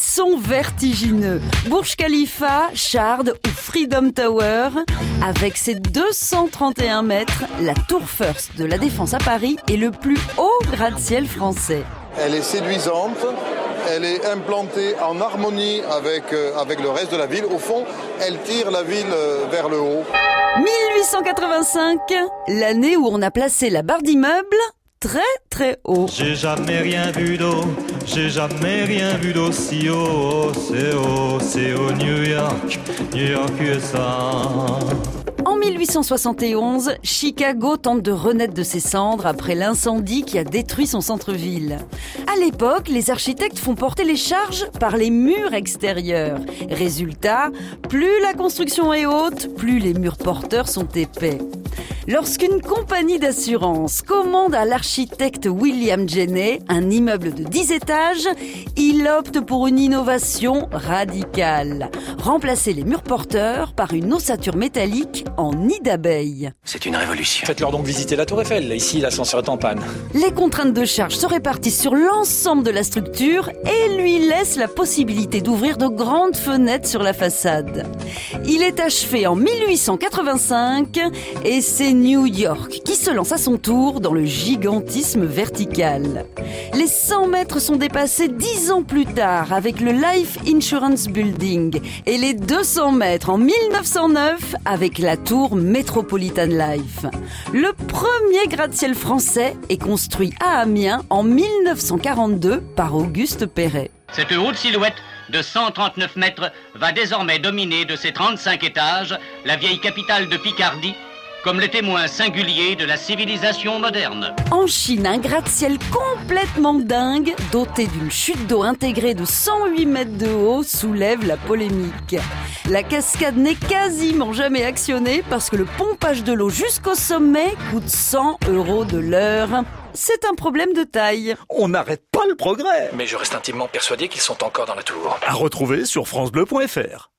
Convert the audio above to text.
Sont vertigineux. Burj Khalifa, Shard ou Freedom Tower. Avec ses 231 mètres, la Tour First de la Défense à Paris est le plus haut gratte-ciel français. Elle est séduisante, elle est implantée en harmonie avec, euh, avec le reste de la ville. Au fond, elle tire la ville euh, vers le haut. 1885, l'année où on a placé la barre d'immeuble très très haut. J'ai jamais rien vu d'eau, j'ai jamais rien vu d'aussi haut. C'est haut, c'est haut, New York, New York, USA. En 1871, Chicago tente de renaître de ses cendres après l'incendie qui a détruit son centre-ville. À l'époque, les architectes font porter les charges par les murs extérieurs. Résultat, plus la construction est haute, plus les murs porteurs sont épais. Lorsqu'une compagnie d'assurance commande à l'architecte William Jenney un immeuble de 10 étages, il opte pour une innovation radicale. Remplacer les murs porteurs par une ossature métallique en nid d'abeille. C'est une révolution. Faites-leur donc visiter la Tour Eiffel. Ici, l'ascenseur est en panne. Les contraintes de charge se répartissent sur l'ensemble de la structure et lui laissent la possibilité d'ouvrir de grandes fenêtres sur la façade. Il est achevé en 1885 et c'est New York qui se lance à son tour dans le gigantisme vertical. Les 100 mètres sont dépassés 10 ans plus tard avec le Life Insurance Building et les 200 mètres en 1909 avec la tour Metropolitan Life. Le premier gratte-ciel français est construit à Amiens en 1942 par Auguste Perret. Cette haute silhouette de 139 mètres va désormais dominer de ses 35 étages la vieille capitale de Picardie comme les témoins singuliers de la civilisation moderne. En Chine, un gratte-ciel complètement dingue, doté d'une chute d'eau intégrée de 108 mètres de haut, soulève la polémique. La cascade n'est quasiment jamais actionnée parce que le pompage de l'eau jusqu'au sommet coûte 100 euros de l'heure. C'est un problème de taille. On n'arrête pas le progrès. Mais je reste intimement persuadé qu'ils sont encore dans la tour. À retrouver sur francebleu.fr.